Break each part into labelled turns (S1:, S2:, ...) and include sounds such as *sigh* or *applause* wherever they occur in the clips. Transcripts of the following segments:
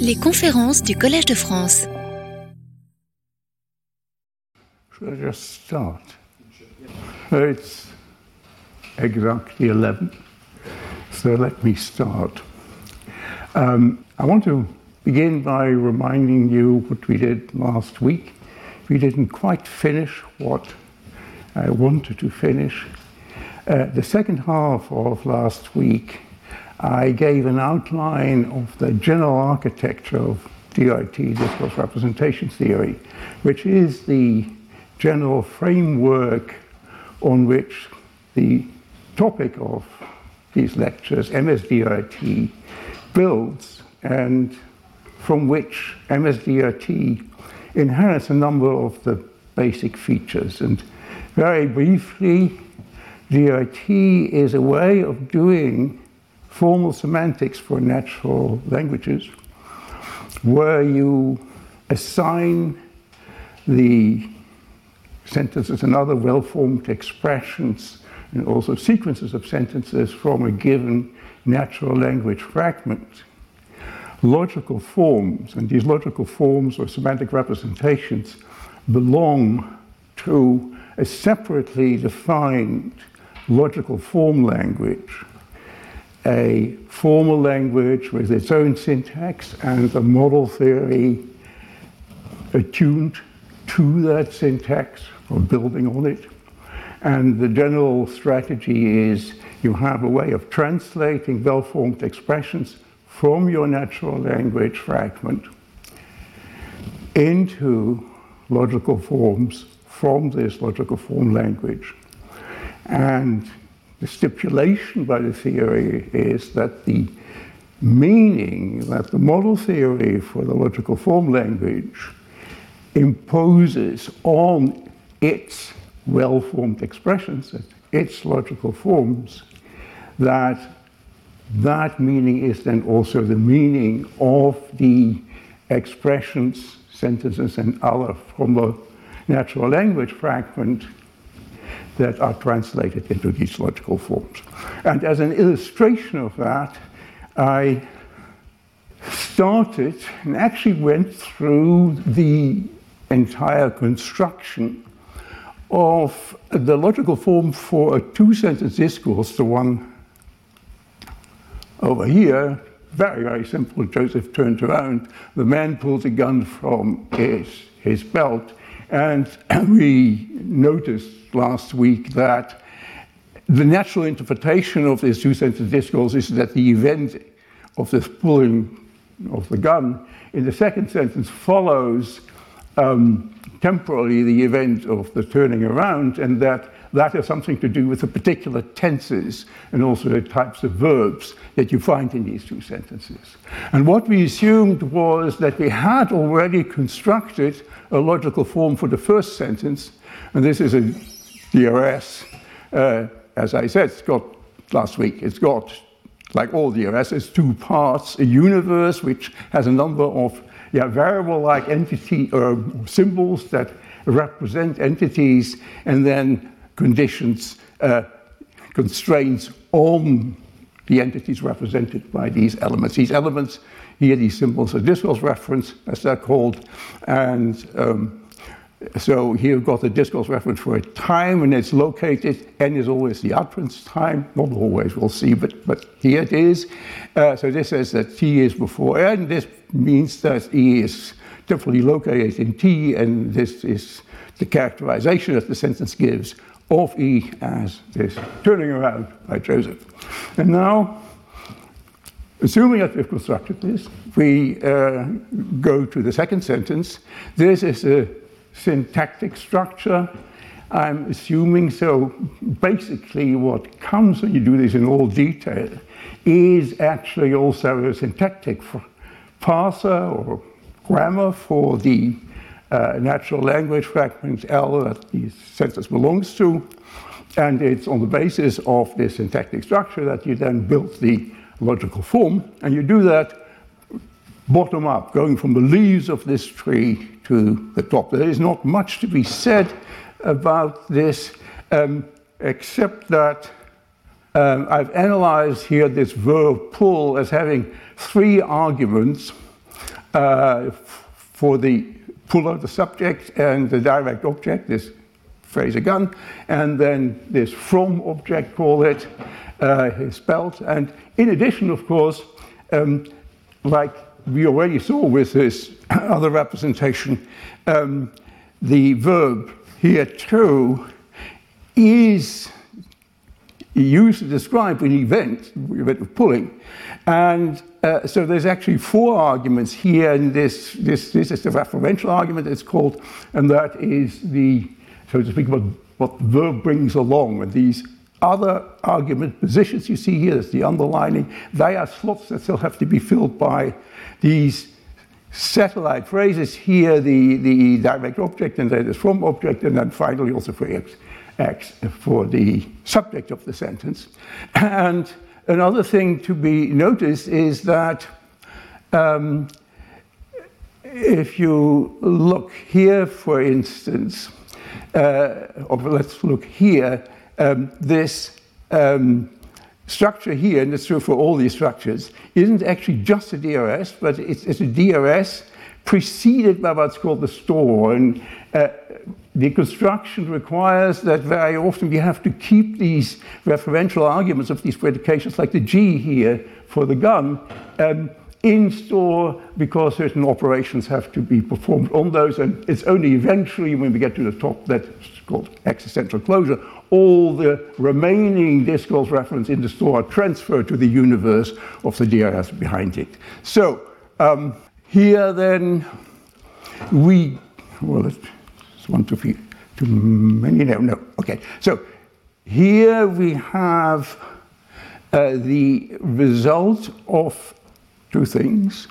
S1: Les conférences du Collège de France.
S2: Should I just start? It's exactly 11, so let me start. Um, I want to begin by reminding you what we did last week. We didn't quite finish what I wanted to finish. Uh, the second half of last week, I gave an outline of the general architecture of DRT, discourse representation theory, which is the general framework on which the topic of these lectures, MSDRT, builds, and from which MSDRT inherits a number of the basic features. And very briefly, DRT is a way of doing formal semantics for natural languages where you assign the sentences and other well formed expressions and also sequences of sentences from a given natural language fragment. Logical forms, and these logical forms or semantic representations belong to a separately defined logical form language, a formal language with its own syntax and a model theory attuned to that syntax or building on it. And the general strategy is you have a way of translating well formed expressions from your natural language fragment into logical forms from this logical form language. And the stipulation by the theory is that the meaning that the model theory for the logical form language imposes on its well formed expressions, its logical forms, that that meaning is then also the meaning of the expressions, sentences, and other from the natural language fragment that are translated into these logical forms. And as an illustration of that, I started and actually went through the entire construction of the logical form for a two sentence discourse, the one over here, very, very simple. Joseph turns around, the man pulls a gun from his, his belt, and *clears throat* we noticed last week that the natural interpretation of this two sentence discourse is that the event of this pulling of the gun in the second sentence follows um, temporally the event of the turning around, and that that has something to do with the particular tenses and also the types of verbs that you find in these two sentences. And what we assumed was that we had already constructed a logical form for the first sentence, and this is a DRS. Uh, as I said, it's got last week, it's got, like all the DRS, it's two parts a universe which has a number of yeah, variable like entity or uh, symbols that represent entities, and then conditions, uh, constraints on the entities represented by these elements. These elements, here these symbols are discourse referents, as they're called, and um, so here we've got the discourse referent for a time and it's located, n is always the utterance time, not always, we'll see, but, but here it is. Uh, so this says that t is before n, this means that e is definitely located in t, and this is the characterization that the sentence gives of E as this turning around by Joseph. And now, assuming that we've constructed this, we uh, go to the second sentence. This is a syntactic structure. I'm assuming so. Basically, what comes when you do this in all detail is actually also a syntactic parser or grammar for the uh, natural language fragment L that the sentence belongs to. And it's on the basis of this syntactic structure that you then build the logical form. And you do that bottom up, going from the leaves of this tree to the top. There is not much to be said about this, um, except that um, I've analyzed here this verb pull as having three arguments uh, for the puller, the subject, and the direct object, this phrase a gun, and then this from object, call it, uh, is. And in addition, of course, um, like we already saw with this *coughs* other representation, um, the verb here too is used to describe an event, event of pulling. And uh, so there's actually four arguments here, and this, this, this is the referential argument it's called, and that is the, so to speak, what, what the verb brings along. And these other argument positions you see here, that's the underlining, they are slots that still have to be filled by these satellite phrases here, the, the direct object, and then the from object, and then finally also for X, X for the subject of the sentence. And another thing to be noticed is that um, if you look here, for instance, uh, or let's look here, um, this um, structure here, and it's true for all these structures, isn't actually just a DRS, but it's, it's a DRS preceded by what's called the store. And uh, the construction requires that very often we have to keep these referential arguments of these predications, like the G here for the gun, um, in store because certain operations have to be performed on those, and it's only eventually when we get to the top that's called existential closure all the remaining discourse referents in the store are transferred to the universe of the DRS behind it. So um, here then we, well, one too, few, too many, no, no, okay. So here we have uh, the result of two things,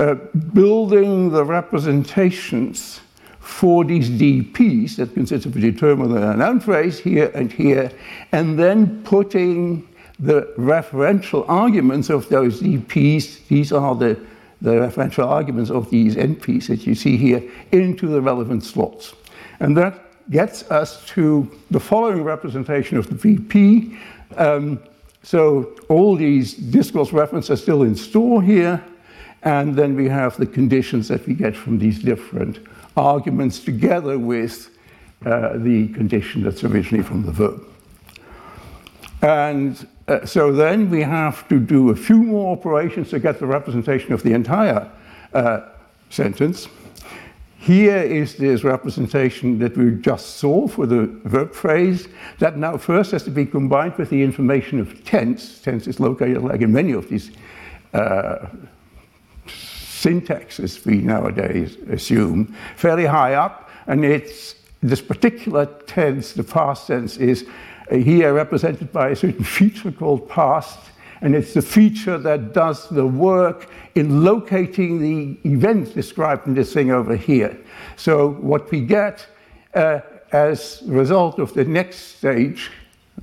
S2: uh, building the representations for these DPs that consists of a determinant and a noun phrase here and here, and then putting the referential arguments of those DPs, these are the, the referential arguments of these NPs that you see here, into the relevant slots. And that gets us to the following representation of the VP. Um, so all these discourse referents are still in store here, and then we have the conditions that we get from these different arguments together with uh, the condition that's originally from the verb. And uh, so then we have to do a few more operations to get the representation of the entire uh, sentence. Here is this representation that we just saw for the verb phrase that now first has to be combined with the information of tense. Tense is located, like in many of these uh, syntax, as we nowadays assume, fairly high up, and it's this particular tense, the past tense, is here represented by a certain feature called past, and it's the feature that does the work in locating the event described in this thing over here. So what we get uh, as result of the next stage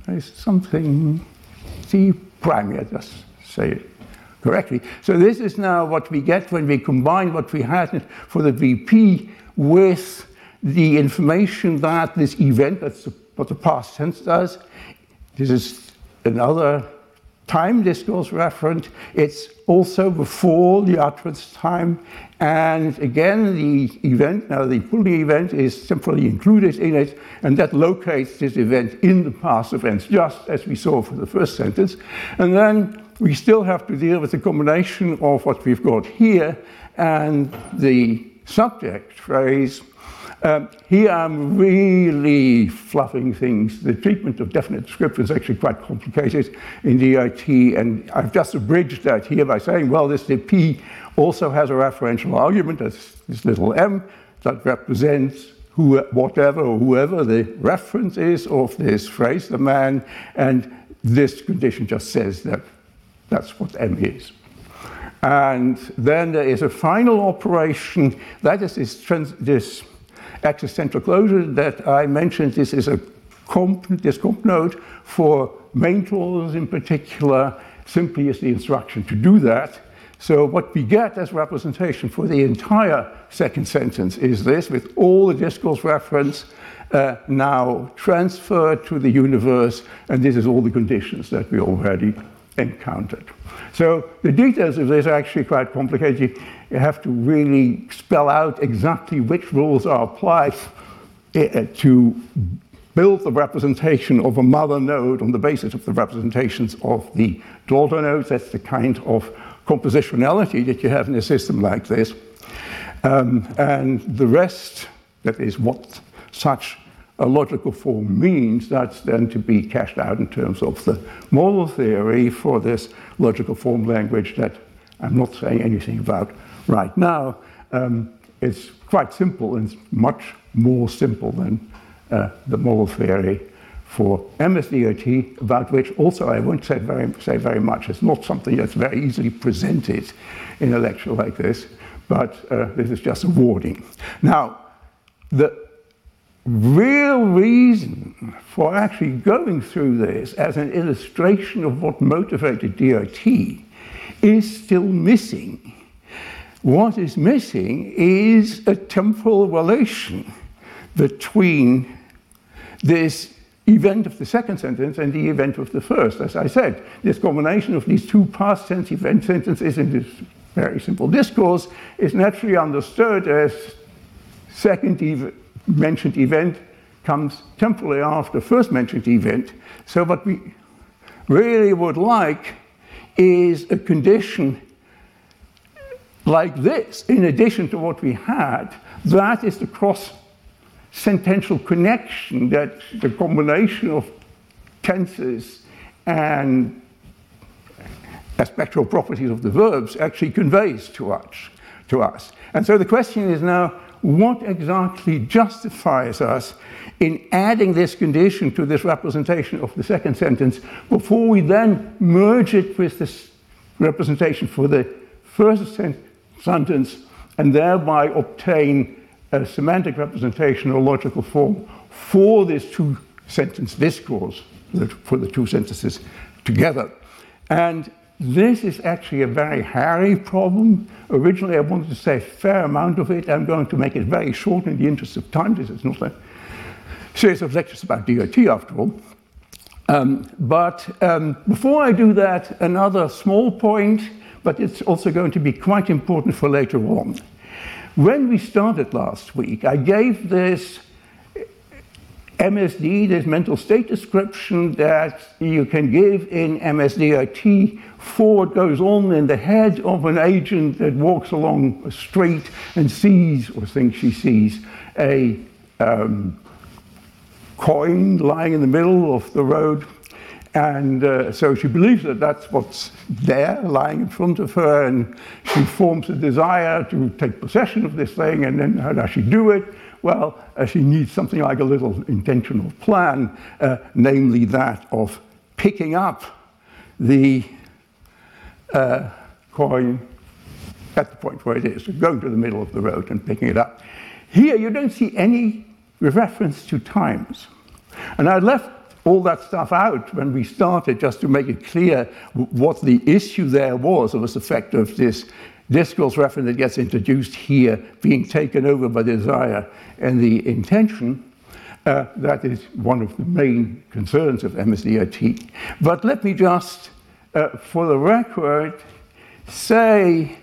S2: is something C prime, I just say it correctly. So this is now what we get when we combine what we had for the VP with the information that this event, that's what the past tense does. This is another time discourse referent. It's also before the utterance time. And again, the event, now the pulling event is simply included in it, and that locates this event in the past events, just as we saw for the first sentence. And then we still have to deal with the combination of what we've got here and the subject phrase. Um, here I'm really fluffing things. The treatment of definite description is actually quite complicated in DRT, and I've just abridged that here by saying, well, this P also has a referential argument, as this little m, that represents who, whatever or whoever the reference is of this phrase, the man, and this condition just says that that's what M is. And then there is a final operation, that is this, trans, this existential closure that I mentioned. This is a comp, this comp node for main clauses in particular, simply is the instruction to do that. So what we get as representation for the entire second sentence is this, with all the discourse referents uh, now transferred to the universe, and this is all the conditions that we already encountered. So the details of this are actually quite complicated. You have to really spell out exactly which rules are applied uh, to build the representation of a mother node on the basis of the representations of the daughter nodes. That's the kind of compositionality that you have in a system like this. Um, and the rest, that is what such a logical form means, that's then to be cashed out in terms of the model theory for this logical form language that I'm not saying anything about right now. Um, it's quite simple and much more simple than uh, the model theory for MSDRT, about which also I won't say very, say very much. It's not something that's very easily presented in a lecture like this, but uh, this is just a warning. Now, the real reason for actually going through this as an illustration of what motivated DRT is still missing. What is missing is a temporal relation between this event of the second sentence and the event of the first. As I said, this combination of these two past tense event sentences in this very simple discourse is naturally understood as second ev mentioned event comes temporally after first mentioned event. So what we really would like is a condition like this, in addition to what we had, that is the cross sentential connection that the combination of tenses and aspectual properties of the verbs actually conveys to us, to us. And so the question is now, what exactly justifies us in adding this condition to this representation of the second sentence before we then merge it with this representation for the first sentence and thereby obtain a semantic representation or logical form for this two sentence discourse, for the two sentences together. And this is actually a very hairy problem. Originally, I wanted to say a fair amount of it. I'm going to make it very short in the interest of time. This is not a series of lectures about DRT, after all. Um, but um, before I do that, another small point, but it's also going to be quite important for later on. When we started last week, I gave this MSD, this mental state description that you can give in MSDRT for what goes on in the head of an agent that walks along a street and sees or thinks she sees a um, coin lying in the middle of the road and uh, so she believes that that's what's there, lying in front of her, and she forms a desire to take possession of this thing. And then how does she do it? Well, uh, she needs something like a little intentional plan, uh, namely that of picking up the uh, coin at the point where it is, going to the middle of the road and picking it up. Here, you don't see any reference to times. And I left all that stuff out when we started just to make it clear what the issue there was. It was the fact of this discourse referent that gets introduced here being taken over by desire and the intention. Uh, that is one of the main concerns of MSDRT. But let me just, uh, for the record, say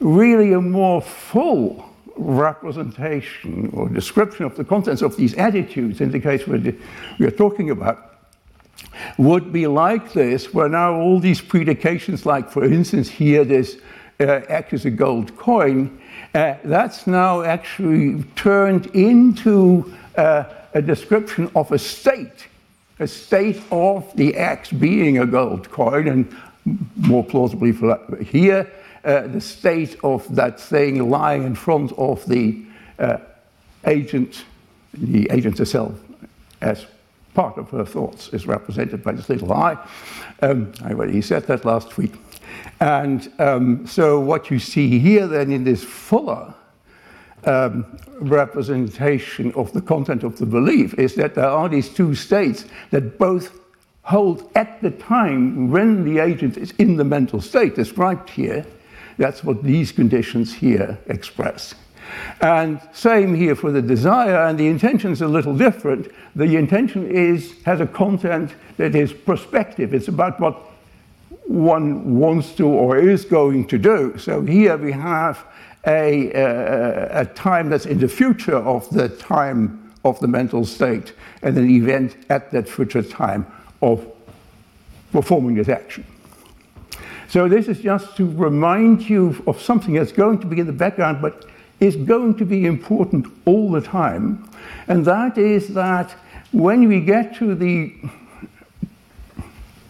S2: really a more full representation or description of the contents of these attitudes in the case we are talking about would be like this, where now all these predications, like for instance here, this uh, X is a gold coin, uh, that's now actually turned into uh, a description of a state, a state of the X being a gold coin, and more plausibly for here, uh, the state of that thing lying in front of the uh, agent, the agent herself, as part of her thoughts is represented by this little eye. Um, I already said that last week. And um, so what you see here then in this fuller um, representation of the content of the belief is that there are these two states that both hold at the time when the agent is in the mental state described here, that's what these conditions here express. And same here for the desire, and the intention is a little different. The intention is has a content that is prospective. It's about what one wants to or is going to do. So here we have a, a, a time that's in the future of the time of the mental state and an event at that future time of performing this action. So this is just to remind you of something that's going to be in the background, but is going to be important all the time. And that is that when we get to the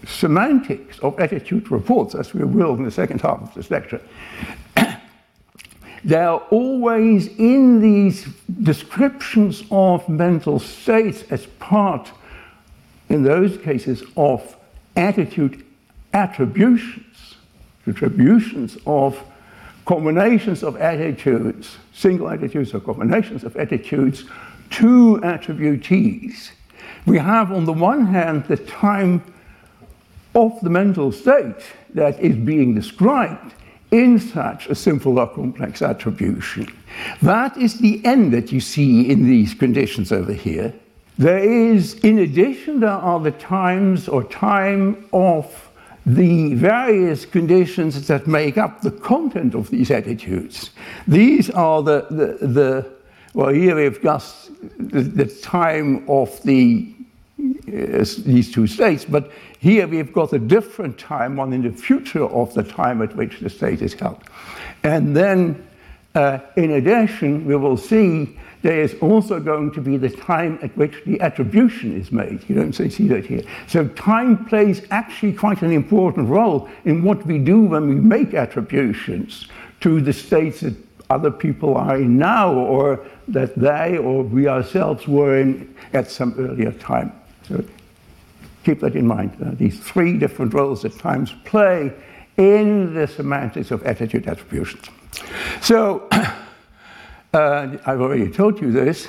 S2: semantics of attitude reports, as we will in the second half of this lecture, *coughs* they are always in these descriptions of mental states as part, in those cases, of attitude attributions, attributions of combinations of attitudes, single attitudes or combinations of attitudes to attributees. We have, on the one hand, the time of the mental state that is being described in such a simple or complex attribution. That is the end that you see in these conditions over here. There is, in addition, there are the times or time of the various conditions that make up the content of these attitudes. These are the, the, the well, here we've just the, the time of the uh, these two states, but here we've got a different time, one in the future of the time at which the state is held. And then, uh, in addition, we will see there is also going to be the time at which the attribution is made. You don't see that here. So time plays actually quite an important role in what we do when we make attributions to the states that other people are in now or that they or we ourselves were in at some earlier time. So keep that in mind. Uh, these three different roles that times play in the semantics of attitude attributions. So, *coughs* uh, I've already told you this,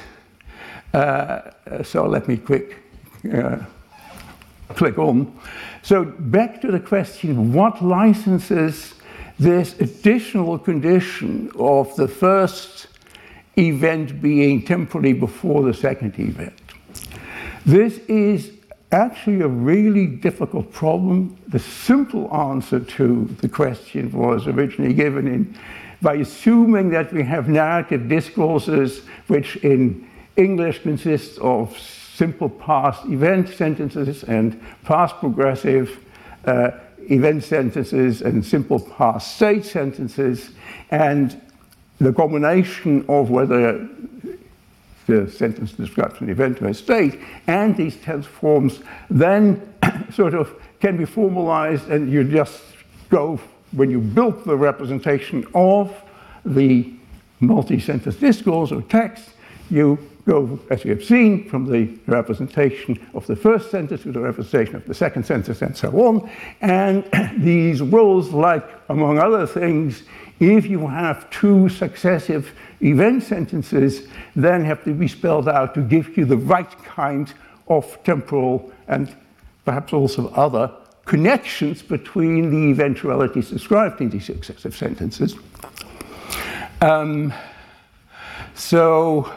S2: uh, so let me quick uh, click on. So, back to the question what licenses this additional condition of the first event being temporally before the second event? This is actually a really difficult problem. The simple answer to the question was originally given in, by assuming that we have narrative discourses which in English consists of simple past event sentences and past progressive uh, event sentences and simple past state sentences, and the combination of whether the sentence describes an event or a state, and these tense forms then *coughs* sort of can be formalized, and you just go, when you build the representation of the multi sentence discourse or text, you go, as we have seen, from the representation of the first sentence to the representation of the second sentence, and so on. And *coughs* these rules, like, among other things, if you have two successive event sentences, then have to be spelled out to give you the right kind of temporal and perhaps also other connections between the eventualities described in these successive sentences. Um, so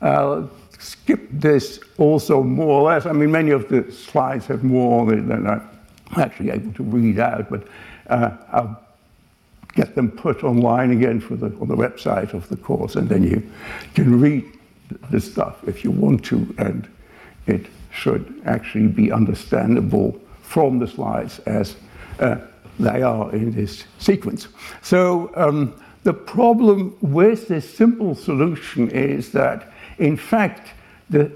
S2: I'll skip this also more or less. I mean, many of the slides have more than I'm actually able to read out, but uh, I'll get them put online again for the, on the website of the course, and then you can read the stuff if you want to, and it should actually be understandable from the slides as uh, they are in this sequence. So um, the problem with this simple solution is that, in fact, the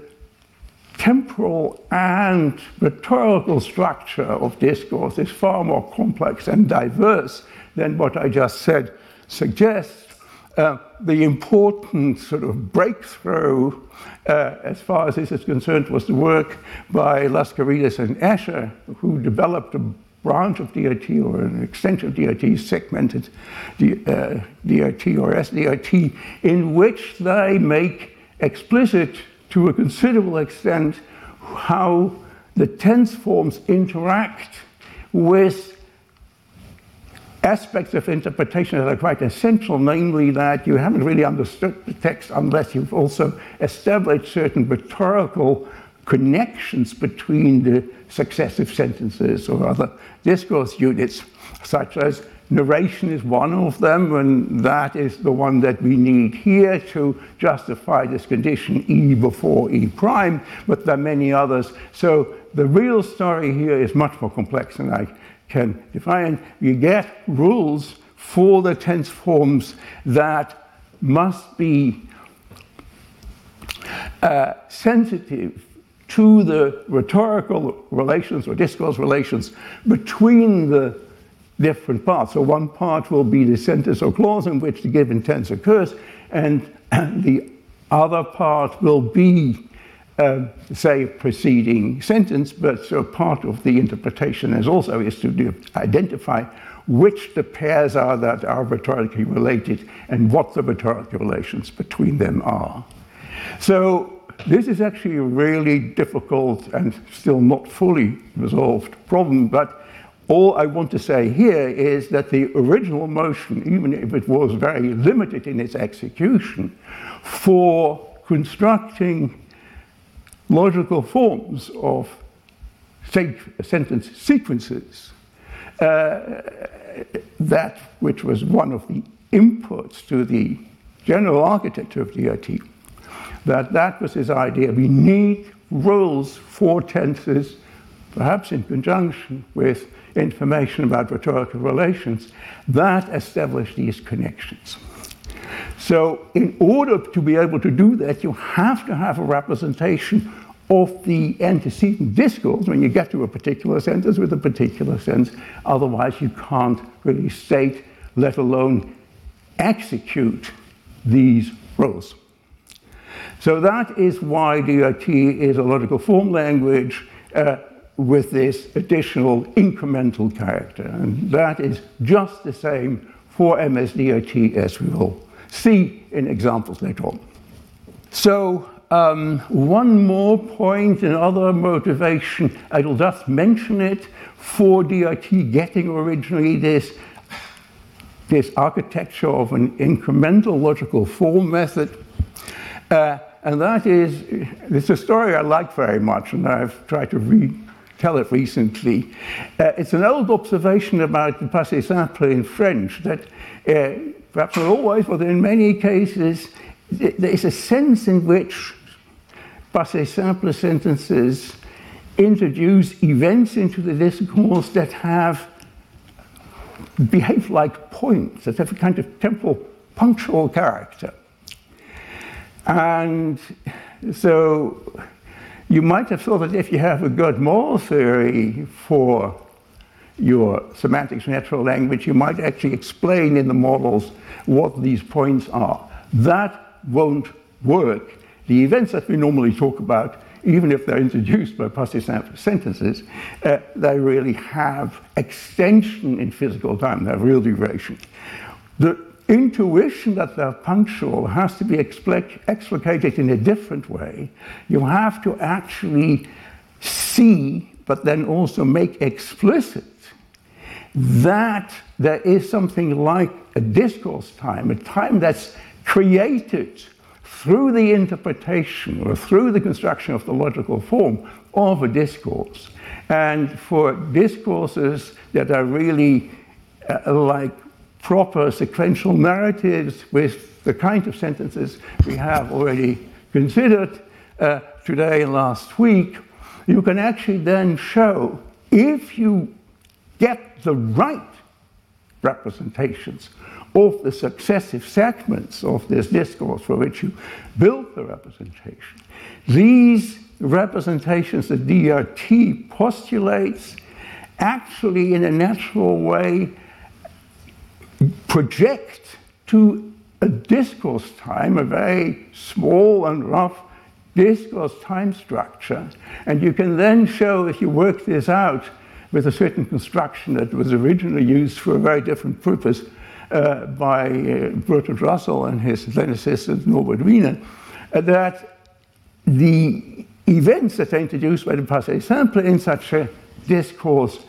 S2: temporal and rhetorical structure of discourse is far more complex and diverse than what I just said suggests. Uh, the important sort of breakthrough, uh, as far as this is concerned, was the work by Lascarides and Asher, who developed a branch of DRT or an extension of DRT, segmented D, uh, DRT or SDRT, in which they make explicit to a considerable extent how the tense forms interact with aspects of interpretation that are quite essential, namely that you haven't really understood the text unless you've also established certain rhetorical connections between the successive sentences or other discourse units, such as narration is one of them, and that is the one that we need here to justify this condition E before E prime, but there are many others. So the real story here is much more complex than I can define. You get rules for the tense forms that must be uh, sensitive to the rhetorical relations or discourse relations between the different parts. So one part will be the sentence or clause in which the given tense occurs, and *clears throat* the other part will be, uh, say, preceding sentence, but so part of the interpretation is also is to identify which the pairs are that are rhetorically related and what the rhetorical relations between them are. So this is actually a really difficult and still not fully resolved problem, but all I want to say here is that the original motion, even if it was very limited in its execution, for constructing logical forms of sentence sequences, uh, that which was one of the inputs to the general architecture of DRT, that that was his idea. We need rules for tenses, perhaps in conjunction with information about rhetorical relations that establish these connections. So, in order to be able to do that, you have to have a representation of the antecedent discourse when you get to a particular sentence with a particular sense. Otherwise, you can't really state, let alone execute these rules. So, that is why DRT is a logical form language. Uh, with this additional incremental character. And that is just the same for MSDRT as we will see in examples later on. So, um, one more point, another motivation, I will just mention it for DRT getting originally this, this architecture of an incremental logical form method. Uh, and that is, it's a story I like very much, and I've tried to read tell it recently. Uh, it's an old observation about the passé simple in French that uh, perhaps not always, but in many cases, there is a sense in which passé simple sentences introduce events into the discourse that have behave like points, that have a kind of temporal punctual character. And so you might have thought that if you have a good model theory for your semantics natural language, you might actually explain in the models what these points are. That won't work. The events that we normally talk about, even if they're introduced by passé simple sentences, uh, they really have extension in physical time, they have real duration. The intuition that they're punctual has to be explicated in a different way. You have to actually see, but then also make explicit that there is something like a discourse time, a time that's created through the interpretation or through the construction of the logical form of a discourse. And for discourses that are really uh, like proper sequential narratives with the kind of sentences we have already considered uh, today and last week, you can actually then show if you get the right representations of the successive segments of this discourse for which you build the representation, these representations that DRT postulates actually in a natural way project to a discourse time, a very small and rough discourse time structure. And you can then show, if you work this out with a certain construction that was originally used for a very different purpose uh, by uh, Bertrand Russell and his then assistant Norbert Wiener, uh, that the events that are introduced by the passé simple in such a discourse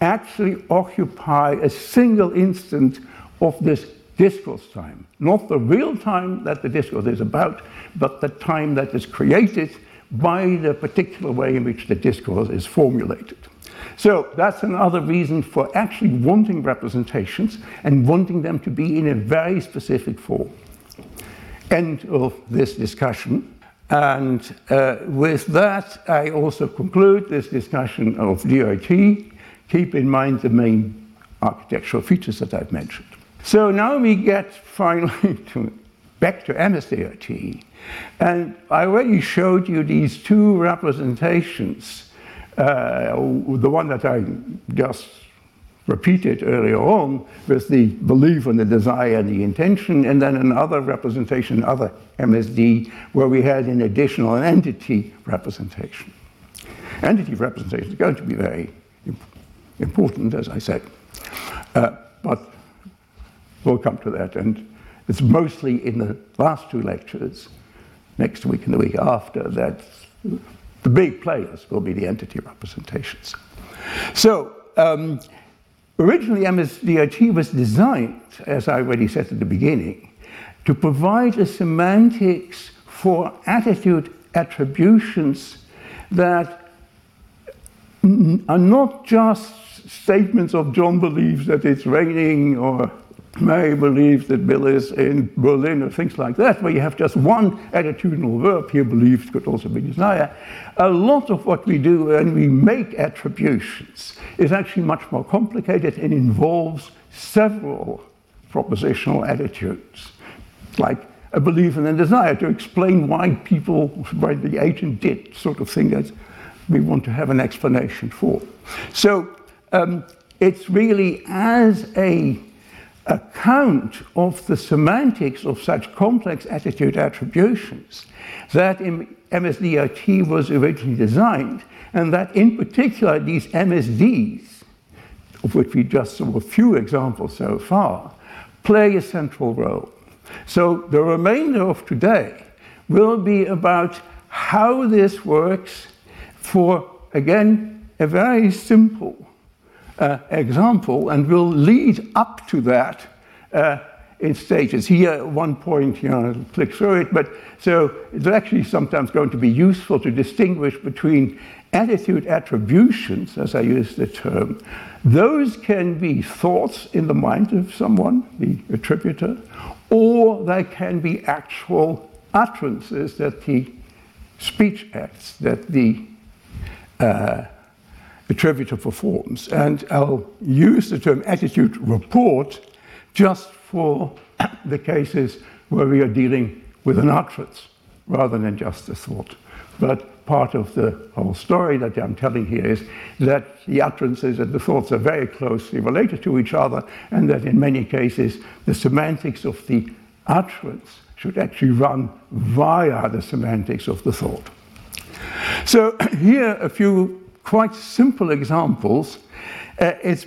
S2: actually occupy a single instant of this discourse time. Not the real time that the discourse is about, but the time that is created by the particular way in which the discourse is formulated. So that's another reason for actually wanting representations and wanting them to be in a very specific form. End of this discussion. And uh, with that, I also conclude this discussion of DRT. Keep in mind the main architectural features that I've mentioned. So now we get finally *laughs* to, back to MSDRT. And I already showed you these two representations. Uh, the one that I just repeated earlier on with the belief and the desire and the intention, and then another representation, other MSD, where we had an additional entity representation. Entity representation is going to be very important, as I said. Uh, but we'll come to that. And it's mostly in the last two lectures, next week and the week after, that the big players will be the entity representations. So, um, originally MSDRT was designed, as I already said at the beginning, to provide a semantics for attitude attributions that are not just statements of John believes that it's raining or Mary believe that Bill is in Berlin or things like that, where you have just one attitudinal verb, here believed could also be desire. A lot of what we do when we make attributions is actually much more complicated and involves several propositional attitudes, like a belief and a desire to explain why people, why the agent did, sort of thing that we want to have an explanation for. So um, it's really as a account of the semantics of such complex attitude attributions that MSDRT was originally designed, and that in particular these MSDs, of which we just saw a few examples so far, play a central role. So the remainder of today will be about how this works for, again, a very simple uh, example and will lead up to that uh, in stages. Here, one point, you know, click through it, but so it's actually sometimes going to be useful to distinguish between attitude attributions, as I use the term. Those can be thoughts in the mind of someone, the attributor, or they can be actual utterances that the speech acts that the uh, attributor performs. And I'll use the term attitude report just for *coughs* the cases where we are dealing with an utterance rather than just a thought. But part of the whole story that I'm telling here is that the utterances and the thoughts are very closely related to each other, and that in many cases the semantics of the utterance should actually run via the semantics of the thought. So, *coughs* here a few quite simple examples. Uh, it's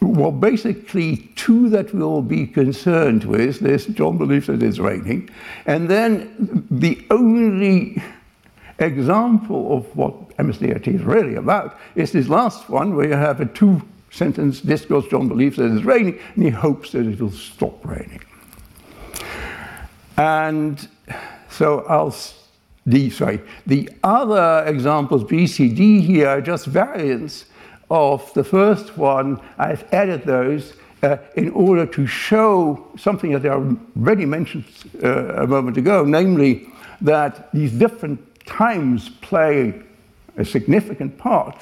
S2: well, basically two that we'll be concerned with. This John believes that it's raining, and then the only example of what MSDRT is really about is this last one, where you have a two-sentence discourse. John believes that it's raining, and he hopes that it will stop raining. And so I'll the, sorry, the other examples, BCD here, are just variants of the first one. I've added those uh, in order to show something that I already mentioned uh, a moment ago, namely that these different times play a significant part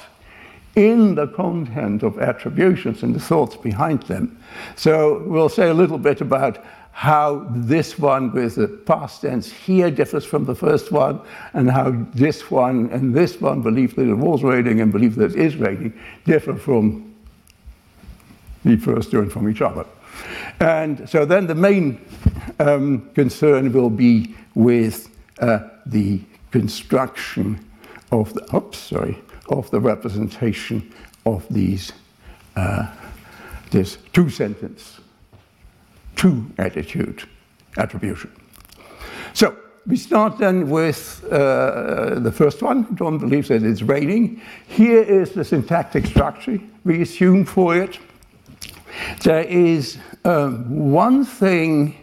S2: in the content of attributions and the thoughts behind them. So we'll say a little bit about how this one with the past tense here differs from the first one, and how this one and this one believe that it was raining and believe that it is raining differ from the first two and from each other. And so then the main um, concern will be with uh, the construction of the, oops, sorry, of the representation of these, uh, this two sentence to attitude attribution. So we start then with uh, the first one. John believes that it's raining. Here is the syntactic structure we assume for it. There is um, one thing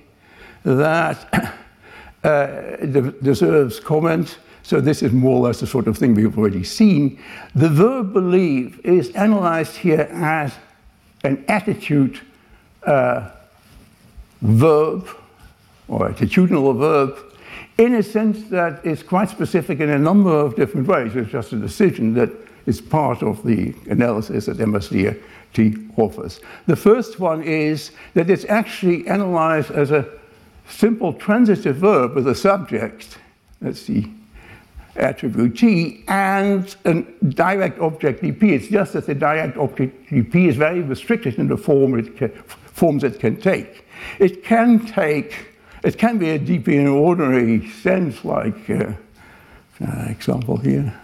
S2: that *coughs* uh, deserves comment. So this is more or less the sort of thing we've already seen. The verb believe is analyzed here as an attitude uh, verb or attitudinal verb in a sense that is quite specific in a number of different ways. It's just a decision that is part of the analysis that MSDRT offers. The first one is that it's actually analyzed as a simple transitive verb with a subject, that's the attribute T, and a direct object DP. It's just that the direct object DP is very restricted in the form it can, forms it can take. It can take it can be a DP in an ordinary sense, like uh, uh, example here.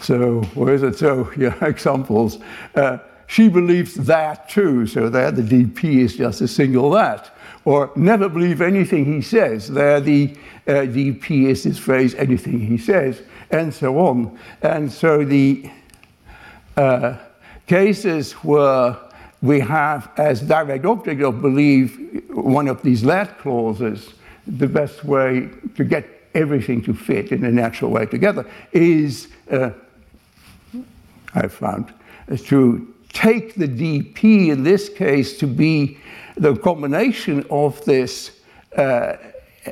S2: So, where is it? So, *laughs* yeah, examples. Uh, she believes that too, so there the DP is just a single that. Or never believe anything he says, there the uh, DP is this phrase, anything he says, and so on. And so the uh, cases where we have as direct object of belief one of these let clauses, the best way to get everything to fit in a natural way together is, uh, I found, to take the DP in this case to be the combination of this uh,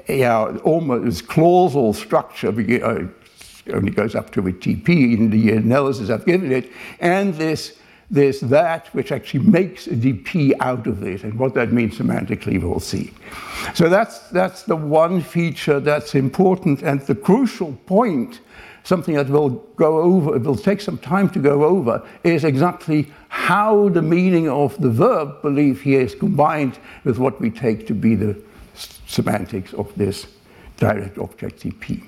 S2: yeah, almost clausal structure, only goes up to a TP in the analysis I've given it, and this there's that which actually makes a DP out of it, and what that means semantically we'll see. So that's, that's the one feature that's important, and the crucial point, something that we'll go over, it will take some time to go over, is exactly how the meaning of the verb believe here is combined with what we take to be the semantics of this direct object DP.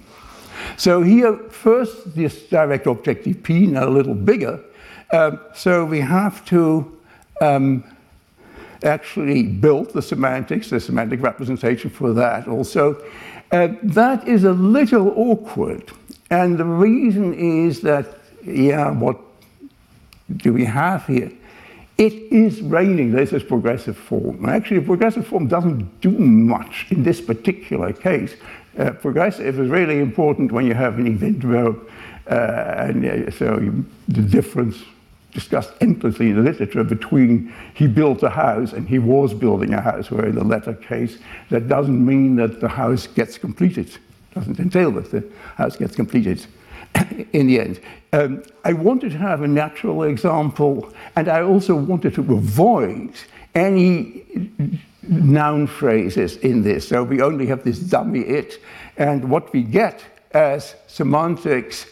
S2: So here, first, this direct object DP, now a little bigger, um, so we have to um, actually build the semantics, the semantic representation for that also. Uh, that is a little awkward. And the reason is that, yeah, what do we have here? It is raining. This is progressive form. Actually, progressive form doesn't do much in this particular case. Uh, progressive is really important when you have an event verb. Uh, and uh, so you, the difference discussed endlessly in the literature between he built a house and he was building a house, where in the latter case, that doesn't mean that the house gets completed. Doesn't entail that the house gets completed *coughs* in the end. Um, I wanted to have a natural example, and I also wanted to avoid any noun phrases in this. So we only have this dummy it, and what we get as semantics,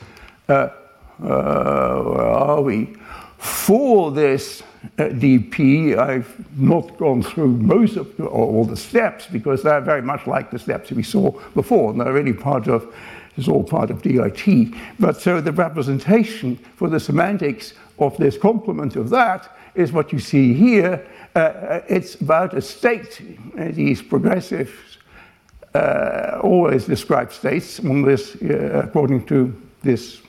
S2: uh, uh, where are we? For this uh, DP, I've not gone through most of all the steps because they're very much like the steps we saw before, and they're really part of it's all part of DRT. But so the representation for the semantics of this complement of that is what you see here. Uh, uh it's about a state. Uh, these progressives uh, always describe states on this, according to this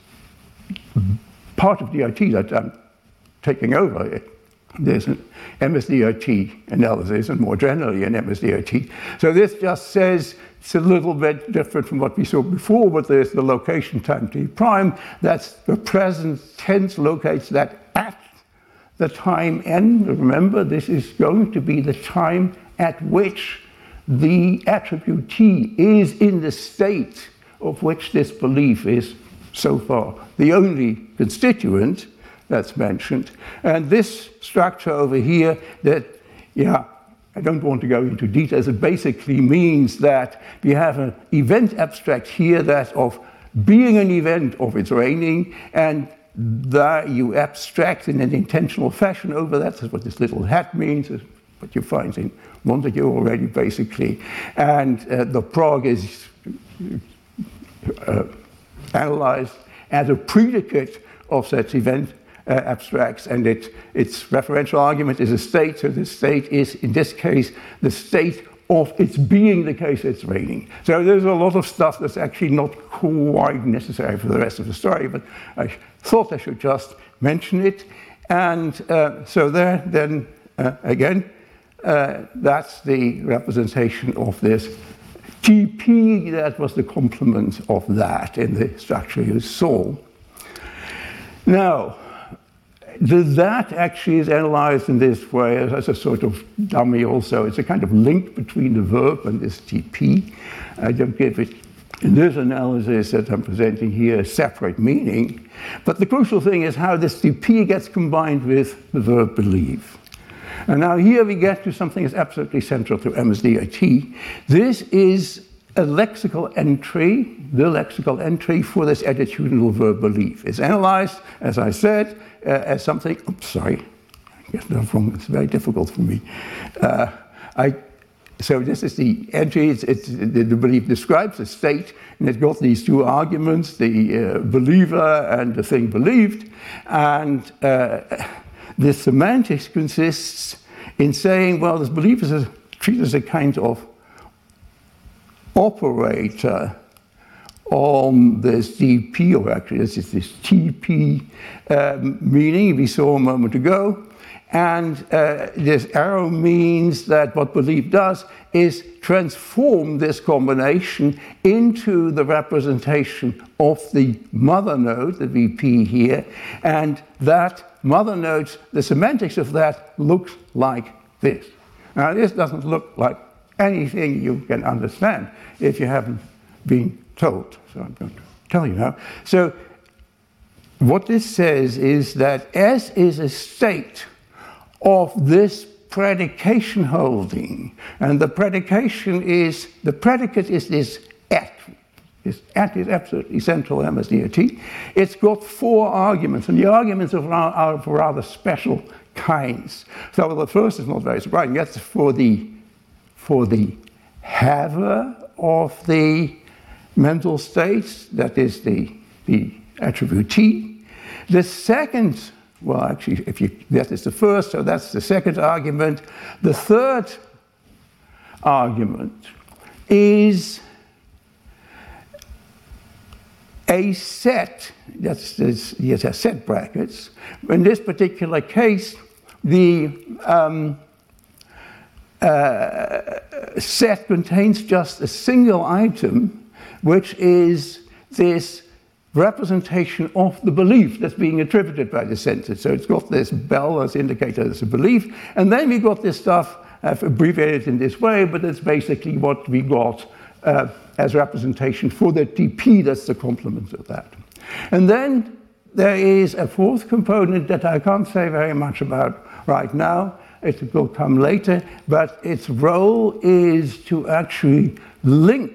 S2: part of DRT that I'm taking over it. There's an MSDRT analysis and more generally an MSDRT. So this just says it's a little bit different from what we saw before, but there's the location time t prime. That's the present tense locates that at the time n. Remember, this is going to be the time at which the attribute t is in the state of which this belief is so far the only constituent that's mentioned. And this structure over here that, yeah, I don't want to go into details. It basically means that we have an event abstract here that of being an event of its raining, and that you abstract in an intensional fashion over that. That's what this little hat means, what you find in Montague already, basically. And uh, the prog is uh, analyzed as a predicate of such event uh, abstracts, and it, its referential argument is a state, so the state is, in this case, the state of its being the case it's raining. So there's a lot of stuff that's actually not quite necessary for the rest of the story, but I thought I should just mention it. And uh, so there, then uh, again, uh, that's the representation of this TP, that was the complement of that in the structure you saw. Now, the that actually is analyzed in this way as a sort of dummy also. It's a kind of link between the verb and this TP. I don't give it in this analysis that I'm presenting here a separate meaning. But the crucial thing is how this TP gets combined with the verb believe. And now here we get to something that's absolutely central to MSDRT. This is a lexical entry, the lexical entry for this attitudinal verb believe. It's analyzed, as I said, uh, as something, oops, sorry, I get that wrong, it's very difficult for me. Uh, I, so this is the entry, it's, it's, the, the belief describes a state, and it's got these two arguments, the uh, believer and the thing believed, and uh, the semantics consists in saying, well, this belief is treated as a kind of operator on this DP, or actually this is this TP um, meaning we saw a moment ago. And uh, this arrow means that what belief does is transform this combination into the representation of the mother node, the VP here, and that mother node, the semantics of that looks like this. Now, this doesn't look like anything you can understand if you haven't been told. So I'm going to tell you now. So, what this says is that S is a state of this predication holding, and the predication is the predicate is this at. This at is absolutely central in MSDRT. It's got four arguments, and the arguments are, are of rather special kinds. So the first is not very surprising. That's for the for the haver of the mental states, that is the, the attribute The second, well, actually, if you, that is the first, so that's the second argument. The third argument is a set, that's this, yes, a set brackets. In this particular case, the um, uh, set contains just a single item which is this representation of the belief that's being attributed by the sentence. So it's got this bell as indicator as a belief, and then we got this stuff I've abbreviated in this way, but it's basically what we got uh, as representation for the TP, that's the complement of that. And then there is a fourth component that I can't say very much about right now. It will come later, but its role is to actually link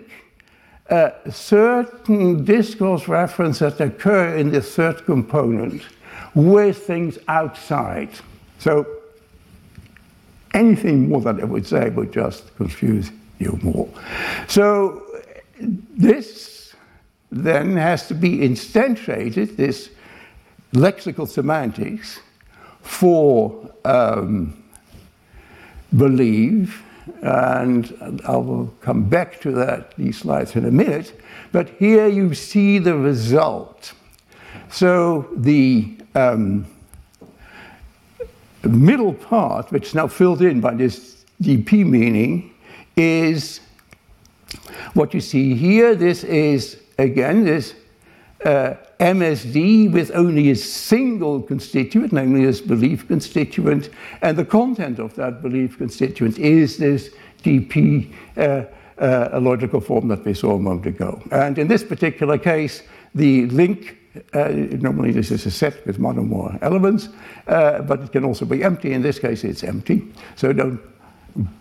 S2: uh, certain discourse referents that occur in the third component with things outside. So anything more that I would say would just confuse you more. So this then has to be instantiated, this lexical semantics, for um, believe and I will come back to that, these slides in a minute. But here you see the result. So the um, middle part, which is now filled in by this DP meaning, is what you see here. This is, again, this uh, MSD with only a single constituent, namely this belief constituent, and the content of that belief constituent is this DP uh, uh, a logical form that we saw a moment ago. And in this particular case, the link, uh, normally this is a set with one or more elements, uh, but it can also be empty. In this case, it's empty. So don't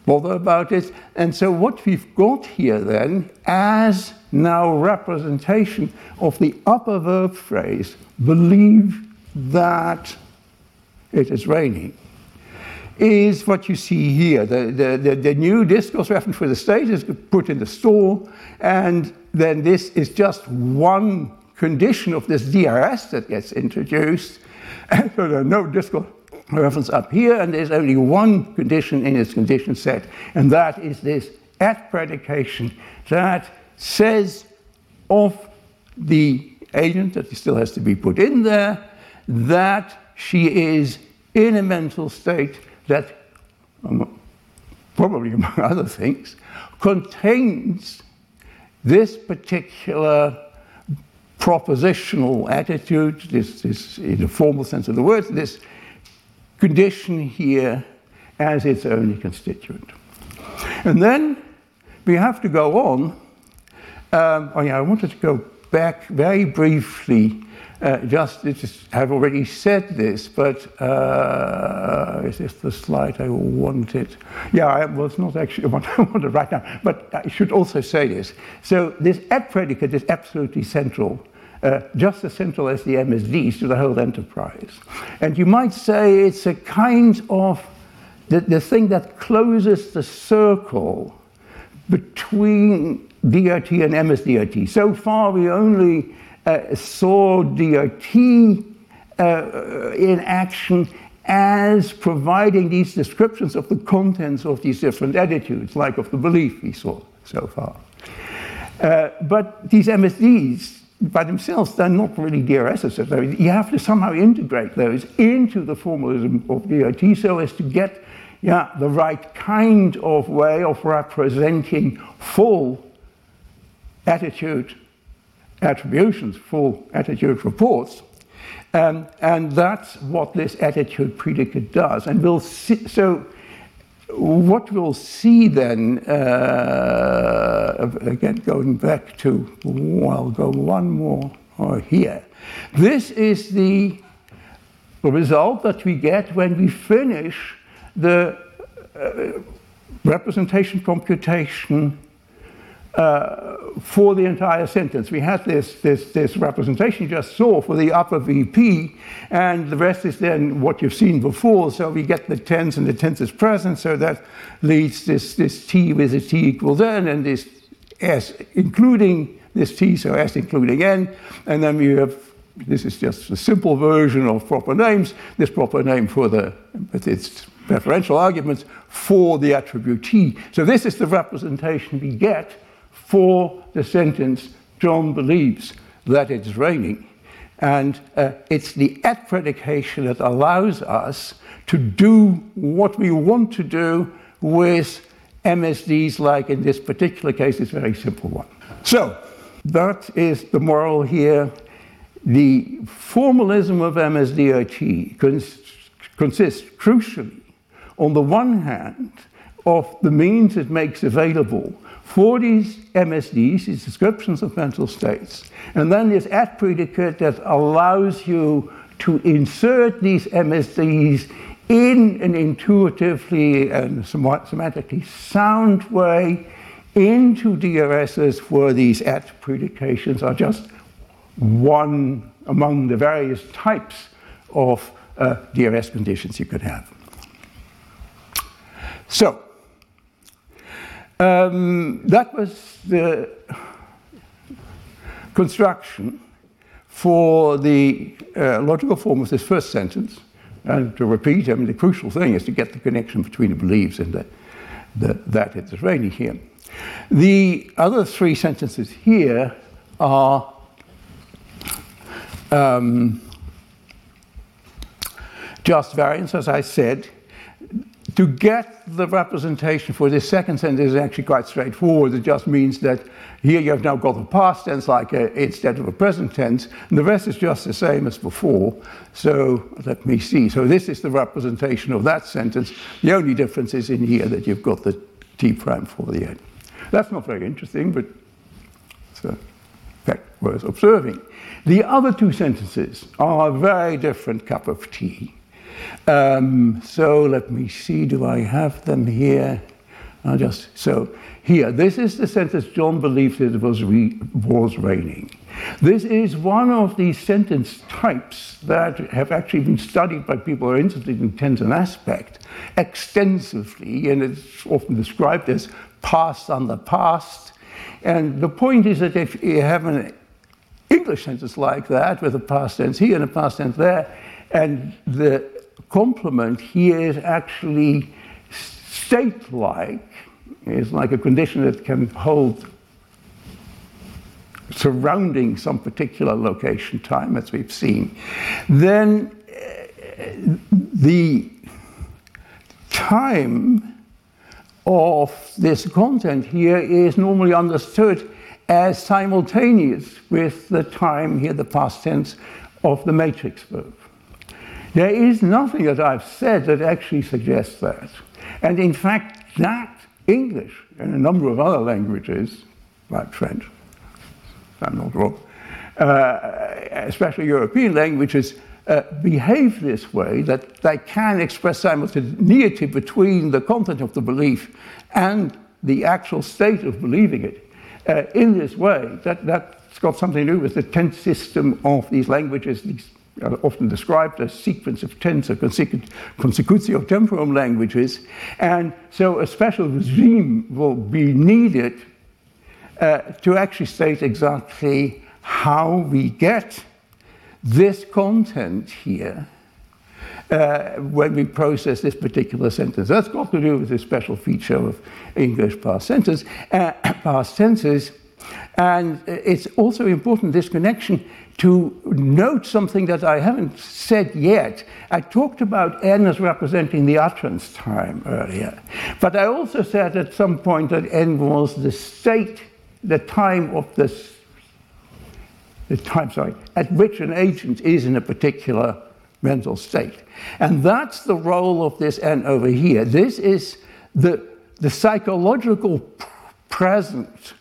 S2: bother about it. And so what we've got here then, as now representation of the upper verb phrase, believe that it is raining, is what you see here. The, the, the, the, new discourse referent for the state is put in the store, and then this is just one condition of this DRS that gets introduced. *laughs* so there are no discourse referent up here, and there's only one condition in its condition set, and that is this at predication that says of the agent that still has to be put in there that she is in a mental state that, probably among *laughs* other things, contains this particular propositional attitude, this, this, in the formal sense of the word, this condition here as its only constituent. And then we have to go on. Um, oh, I wanted to go back very briefly. Uh, just, just have already said this, but uh, is this the slide I wanted? Yeah, I was not actually *laughs* what I wanted right now, but I should also say this. So this at predicate is absolutely central uh, just as central as the MSDs to the whole enterprise. And you might say it's a kind of the, the thing that closes the circle between DRT and MSDRT. So far, we only uh, saw DRT uh, in action as providing these descriptions of the contents of these different attitudes, like of the belief we saw so far. Uh, but these MSDs by themselves, they're not really DRSs. You have to somehow integrate those into the formalism of DRT so as to get yeah, the right kind of way of representing full attitude attributions, full attitude reports. Um, and that's what this attitude predicate does. And we'll see, so what we'll see then, uh, again, going back to, well, I'll go one more here. This is the result that we get when we finish the uh, representation computation uh, for the entire sentence. We have this, this, this representation you just saw for the upper VP, and the rest is then what you've seen before. So we get the tense, and the tense is present, so that leads this, this T with a T equals N, and this S including this T, so S including N, and then we have this is just a simple version of proper names, this proper name for the, with its referential arguments for the attribute T. So this is the representation we get for the sentence, John believes that it's raining. And uh, it's the at predication that allows us to do what we want to do with MSDs, like in this particular case, this very simple one. So, that is the moral here. The formalism of MSDRT cons- consists crucially, on the one hand, of the means it makes available for these MSDs, these descriptions of mental states. And then this at predicate that allows you to insert these MSDs in an intuitively and somewhat semantically sound way into DRSs where these at predications are just one among the various types of uh, DRS conditions you could have. So, um, that was the construction for the uh, logical form of this first sentence. And to repeat, I mean, the crucial thing is to get the connection between the beliefs and the, the, that it is raining here. The other three sentences here are um, just variants, as I said, to get the representation for this second sentence is actually quite straightforward. It just means that here you have now got a past tense like a, instead of a present tense, and the rest is just the same as before. So let me see. So this is the representation of that sentence. The only difference is in here that you've got the t prime for the end. That's not very interesting, but it's a fact worth observing. The other two sentences are a very different cup of tea. Um, so let me see, do I have them here? I'll just, so here, this is the sentence John believed it was, re, was raining. This is one of these sentence types that have actually been studied by people who are interested in tense and aspect extensively, and it's often described as past under past. And the point is that if you have an English sentence like that, with a past tense here and a past tense there, and the complement here is actually state like, is like a condition that can hold surrounding some particular location time, as we've seen, then uh, the time of this content here is normally understood as simultaneous with the time here, the past tense of the matrix verb. There is nothing that I've said that actually suggests that. And in fact, that English and a number of other languages, like French, I'm not wrong, uh, especially European languages, uh, behave this way that they can express simultaneity between the content of the belief and the actual state of believing it uh, in this way. That, that's got something to do with the tense system of these languages. These are often described as sequence of tense or consecutio temporum languages. And so a special regime will be needed uh, to actually state exactly how we get this content here uh, when we process this particular sentence. That's got to do with this special feature of English past tenses, uh, *coughs* past tenses. And it's also important, this connection, to note something that I haven't said yet. I talked about n as representing the utterance time earlier, but I also said at some point that n was the state, the time of this, the time, sorry, at which an agent is in a particular mental state. And that's the role of this n over here. This is the, the psychological presence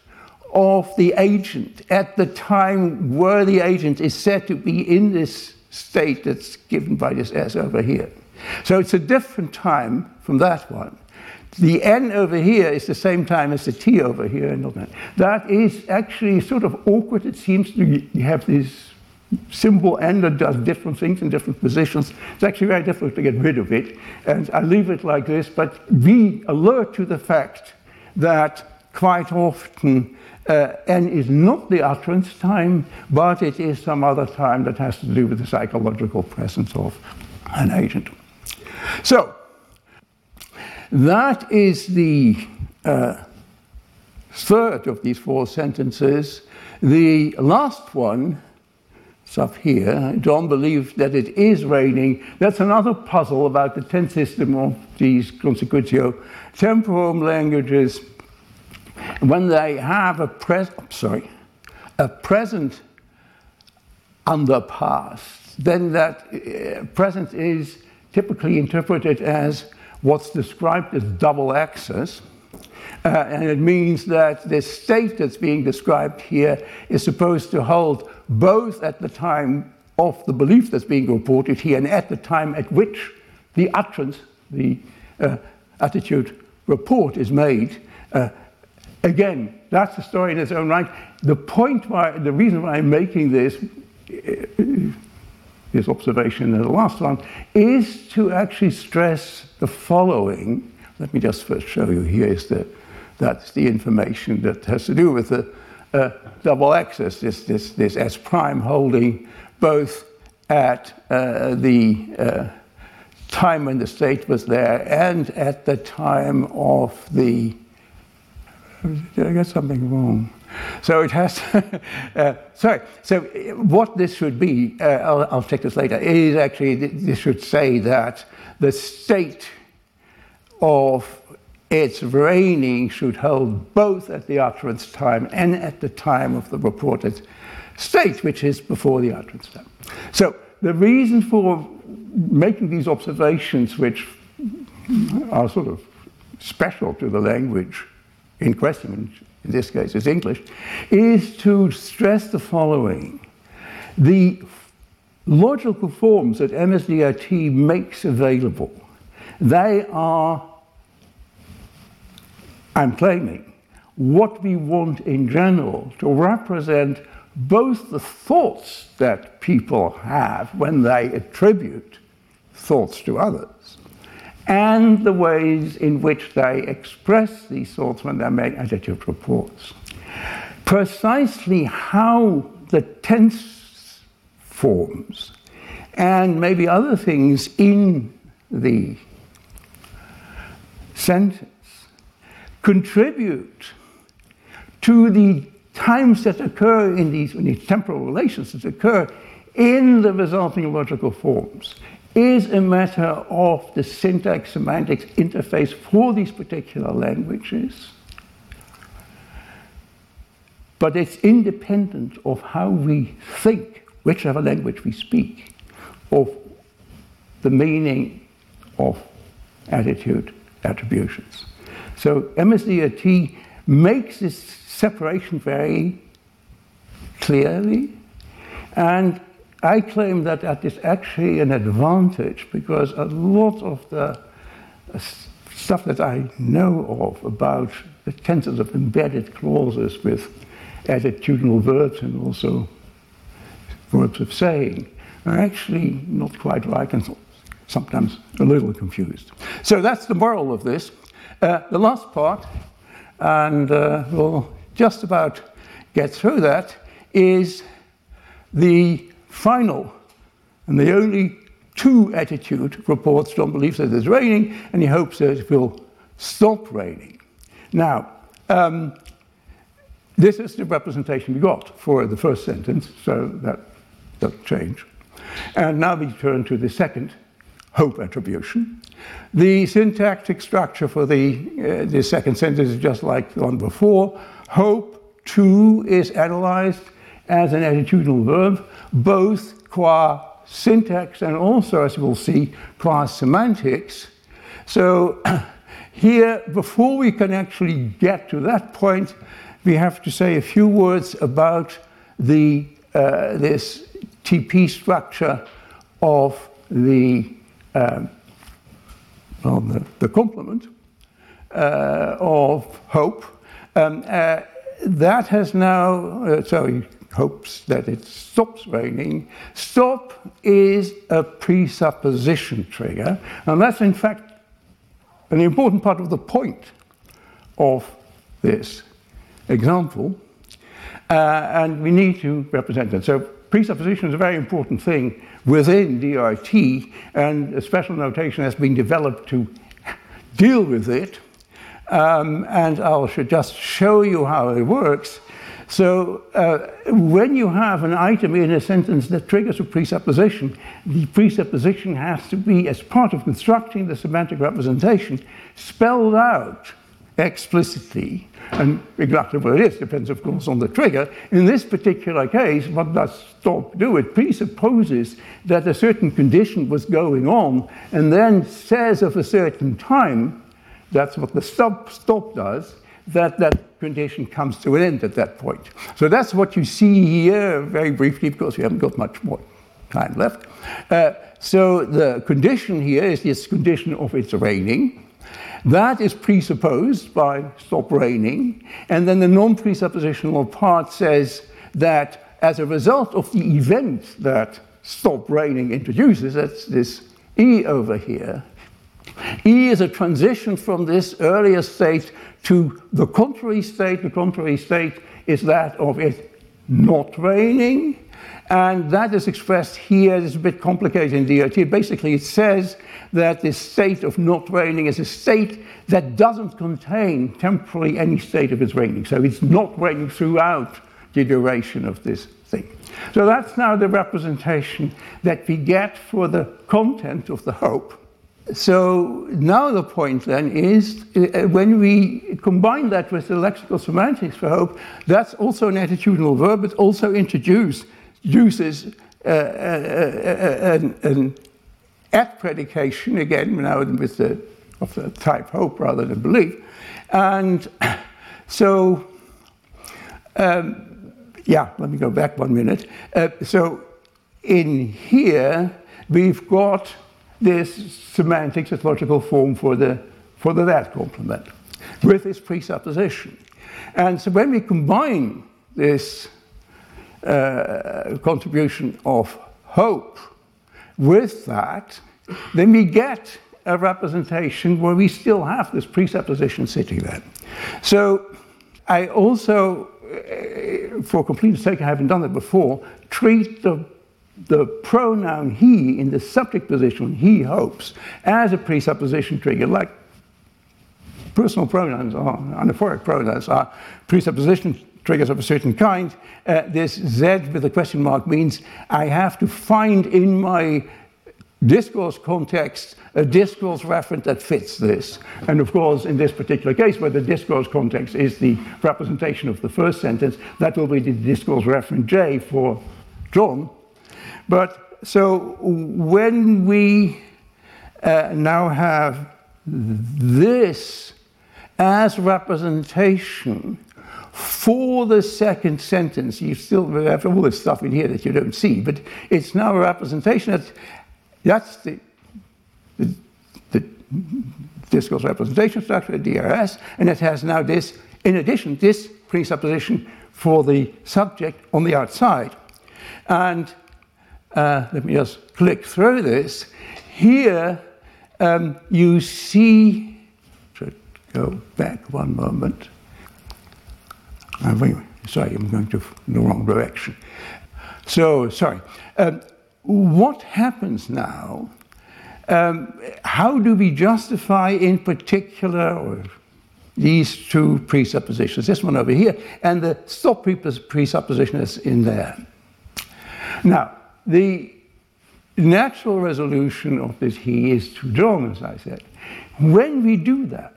S2: of the agent at the time where the agent is said to be in this state that's given by this S over here. So it's a different time from that one. The N over here is the same time as the T over here. And all that. That is actually sort of awkward. It seems to have this symbol N that does different things in different positions. It's actually very difficult to get rid of it. And I leave it like this, but be alert to the fact that quite often uh, N is not the utterance time, but it is some other time that has to do with the psychological presence of an agent. So, that is the uh, third of these four sentences. The last one is up here. John believes that it is raining. That's another puzzle about the tense system of these consecutio temporum languages when they have a pres- sorry, a present under past, then that uh, present is typically interpreted as what's described as double access. Uh, and it means that the state that's being described here is supposed to hold both at the time of the belief that's being reported here and at the time at which the utterance, the uh, attitude report is made. Uh, Again, that's a story in its own right. The point why, the reason why I'm making this, this observation and the last one, is to actually stress the following. Let me just first show you. Here is the, that's the information that has to do with the uh, double access, this, this, this S prime holding both at uh, the uh, time when the state was there and at the time of the did I get something wrong? So it has, *laughs* uh, sorry, so what this should be, uh, I'll, I'll take this later, is actually, this should say that the state of its raining should hold both at the utterance time and at the time of the reported state, which is before the utterance time. So the reason for making these observations, which are sort of special to the language in question, in this case is English, is to stress the following. The logical forms that MSDRT makes available, they are, I'm claiming, what we want in general to represent both the thoughts that people have when they attribute thoughts to others and the ways in which they express these thoughts when they make attitude reports. Precisely how the tense forms and maybe other things in the sentence contribute to the times that occur in these, in these temporal relations that occur in the resulting logical forms is a matter of the syntax semantics interface for these particular languages. But it's independent of how we think, whichever language we speak, of the meaning of attitude attributions. So MSDRT makes this separation very clearly, and I claim that that is actually an advantage because a lot of the stuff that I know of about the tenses of embedded clauses with attitudinal verbs and also verbs of saying are actually not quite right and sometimes a little confused. So that's the moral of this. Uh, the last part, and uh, we'll just about get through that, is the final and the only two attitude reports John believes that it's raining and he hopes that it will stop raining. Now, um, this is the representation we got for the first sentence, so that doesn't change. And now we turn to the second hope attribution. The syntactic structure for the, uh, the second sentence is just like the one before. Hope, too, is analyzed as an attitudinal verb, both qua syntax and also, as we'll see, qua semantics. So *clears throat* here, before we can actually get to that point, we have to say a few words about the, uh, this TP structure of the, um, well, the, the complement uh, of hope. Um, uh, that has now, uh, so he hopes that it stops raining. Stop is a presupposition trigger, and that's in fact an important part of the point of this example. Uh, and we need to represent it. So presupposition is a very important thing within DRT, and a special notation has been developed to deal with it. Um, and I will just show you how it works. So uh, when you have an item in a sentence that triggers a presupposition, the presupposition has to be, as part of constructing the semantic representation, spelled out explicitly and exactly what it is depends, of course, on the trigger. In this particular case, what does stop do? It presupposes that a certain condition was going on and then says of a certain time, that's what the stop, stop does, that that condition comes to an end at that point. So that's what you see here, very briefly, because we haven't got much more time left. Uh, so the condition here is this condition of it's raining. That is presupposed by stop raining, and then the non presuppositional part says that as a result of the event that stop raining introduces, that's this E over here, E is a transition from this earlier state to the contrary state. The contrary state is that of it not raining, and that is expressed here. It's a bit complicated in DRT. Basically, it says that this state of not raining is a state that doesn't contain temporarily any state of its raining. So it's not raining throughout the duration of this thing. So that's now the representation that we get for the content of the hope. So now the point then is uh, when we combine that with the lexical semantics for hope, that's also an attitudinal verb, but also introduces uh, uh, uh, an, an at predication, again, now with the, of the type hope rather than belief. And *coughs* so, um, yeah, let me go back one minute. Uh, so in here, we've got this semantics, this logical form for the, for the that complement with this presupposition. And so when we combine this uh, contribution of hope with that, then we get a representation where we still have this presupposition sitting there. So I also, uh, for completeness sake, I haven't done it before, treat the the pronoun he in the subject position, he hopes, as a presupposition trigger, like personal pronouns are, anaphoric pronouns are presupposition triggers of a certain kind. Uh, this Z with a question mark means I have to find in my discourse context a discourse referent that fits this. And of course, in this particular case, where the discourse context is the representation of the first sentence, that will be the discourse referent J for John. But so when we uh, now have this as representation for the second sentence, you still have all this stuff in here that you don't see, but it's now a representation that that's the, the, the discourse representation structure, DRS, and it has now this, in addition, this presupposition for the subject on the outside. And uh, let me just click through this. Here um, you see, go back one moment. Uh, sorry, I'm going to the wrong direction. So, sorry. Um, what happens now? Um, how do we justify, in particular, these two presuppositions, this one over here, and the stop presupposition is in there? Now, the natural resolution of this he is to John, as I said. When we do that,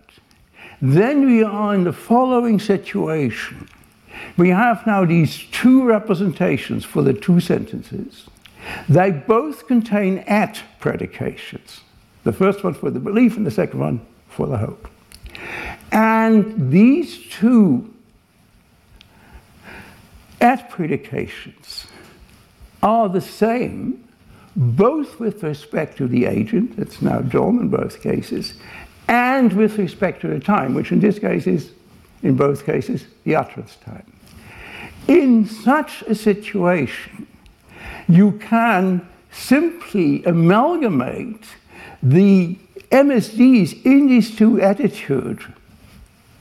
S2: then we are in the following situation. We have now these two representations for the two sentences. They both contain at predications. The first one for the belief and the second one for the hope. And these two at predications are the same both with respect to the agent, it's now John in both cases, and with respect to the time, which in this case is, in both cases, the utterance time. In such a situation, you can simply amalgamate the MSDs in these two attitude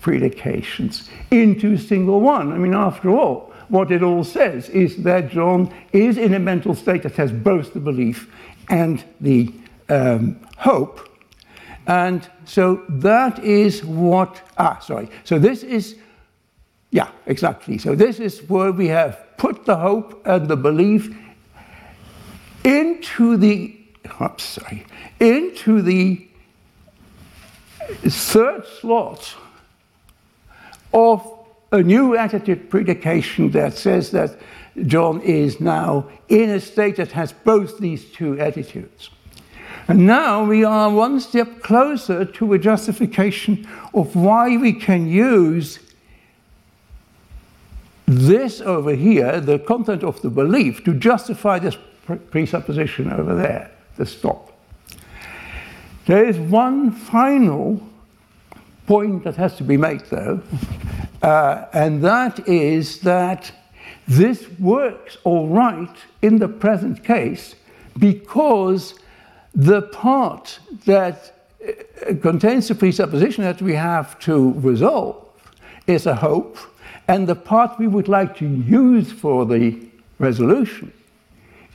S2: predications into a single one. I mean, after all, what it all says is that John is in a mental state that has both the belief and the um, hope. And so that is what, ah, sorry. So this is, yeah, exactly. So this is where we have put the hope and the belief into the, oops, sorry, into the third slot of a new attitude predication that says that John is now in a state that has both these two attitudes. And now we are one step closer to a justification of why we can use this over here, the content of the belief, to justify this presupposition over there, the stop. There is one final point that has to be made, though, uh, and that is that this works all right in the present case because the part that uh, contains the presupposition that we have to resolve is a hope, and the part we would like to use for the resolution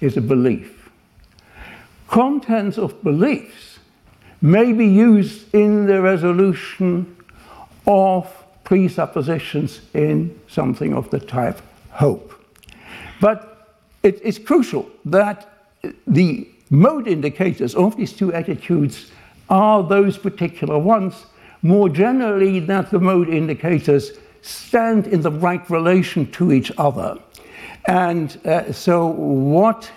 S2: is a belief. Contents of beliefs may be used in the resolution of presuppositions in something of the type hope. But it is crucial that the mode indicators of these two attitudes are those particular ones, more generally, that the mode indicators stand in the right relation to each other. And uh, so, what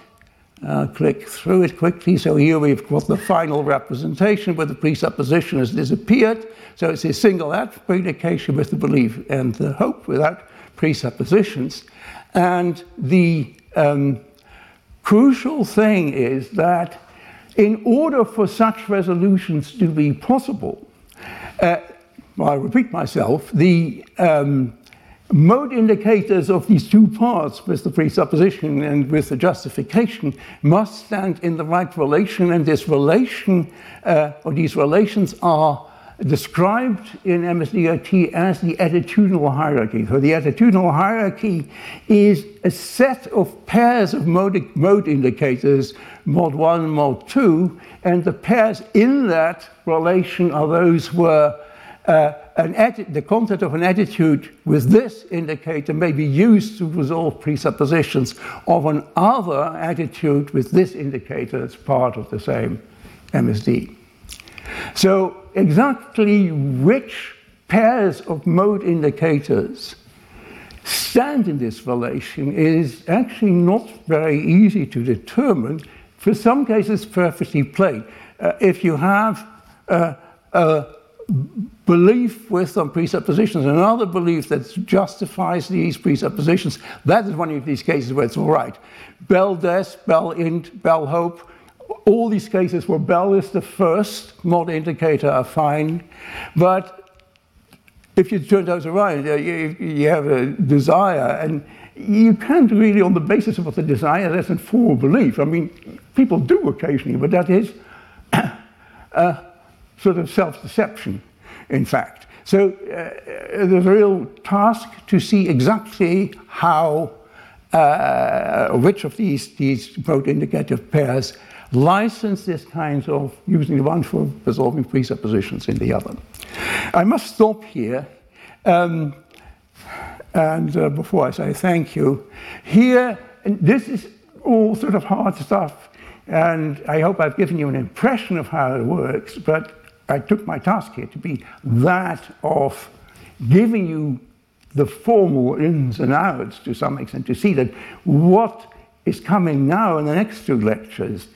S2: uh, click through it quickly. So here we've got the final representation where the presupposition has disappeared. So it's a single at predication with the belief and the hope without presuppositions. And the um, crucial thing is that in order for such resolutions to be possible, uh, I repeat myself, the um, mode indicators of these two parts with the presupposition and with the justification must stand in the right relation and this relation uh, or these relations are described in MSDRT as the attitudinal hierarchy. So the attitudinal hierarchy is a set of pairs of mode, mode indicators, mod 1 and mod 2, and the pairs in that relation are those where uh, the content of an attitude with this indicator may be used to resolve presuppositions of an other attitude with this indicator as part of the same MSD. So exactly which pairs of mode indicators stand in this relation is actually not very easy to determine. For some cases, perfectly plain. Uh, if you have uh, a belief with some presuppositions, another belief that justifies these presuppositions, that is one of these cases where it's all right. Bell des, bell int, bell hope, all these cases where bell is the first mod indicator are fine, but if you turn those around, you, you have a desire, and you can't really, on the basis of what the desire is, inform belief. I mean, people do occasionally, but that is a *coughs* uh, sort of self deception, in fact. So uh, there's a real task to see exactly how, uh, which of these, these mode indicative pairs license this kind of using the one for resolving presuppositions in the other. I must stop here. Um, and uh, before I say thank you, here, this is all sort of hard stuff, and I hope I've given you an impression of how it works, but I took my task here to be that of giving you the formal ins and outs to some extent, to see that what is coming now in the next two lectures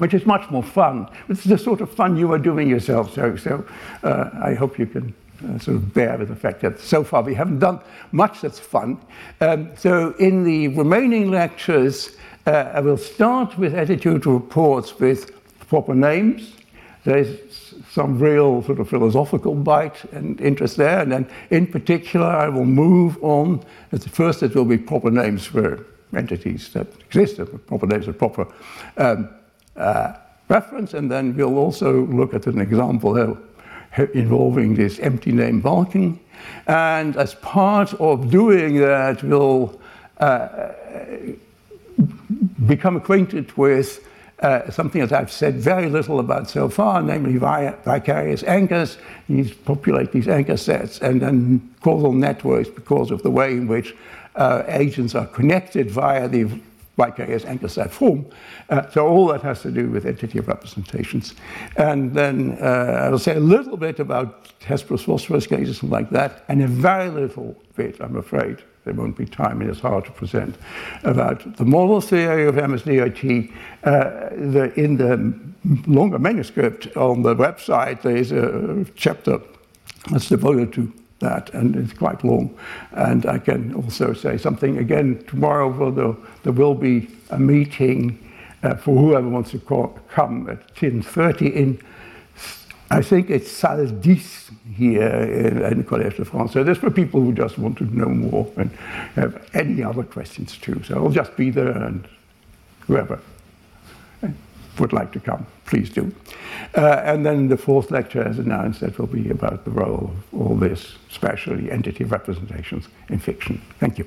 S2: which is much more fun. It's the sort of fun you are doing yourself. So, so uh, I hope you can uh, sort of bear with the fact that so far we haven't done much that's fun. Um, so in the remaining lectures, uh, I will start with attitude reports with proper names. There's some real sort of philosophical bite and interest there. And then in particular, I will move on. At first, it will be proper names for entities that exist, proper names of proper um, uh, reference, and then we'll also look at an example involving this empty name Vulcan. And as part of doing that, we'll uh, become acquainted with uh, something that I've said very little about so far, namely vicarious anchors. These populate these anchor sets and then causal networks because of the way in which uh, agents are connected via the vicarious anchor set form. Uh, so all that has to do with entity representations. And then uh, I'll say a little bit about Hesperus phosphorus cases and like that, and a very little bit, I'm afraid, there won't be time, and it's hard to present, about the model theory of MSDRT. Uh, the, in the longer manuscript on the website, there is a chapter that's devoted to that, and it's quite long. And I can also say something again tomorrow. There, there will be a meeting uh, for whoever wants to call, come at 10:30 in. I think it's 10 here in, Collège de France. So that's for people who just want to know more and have any other questions too. So I'll just be there and whoever would like to come, please do. Uh, and then the fourth lecture, as announced, that will be about the role of all this, especially entity representations in fiction. Thank you.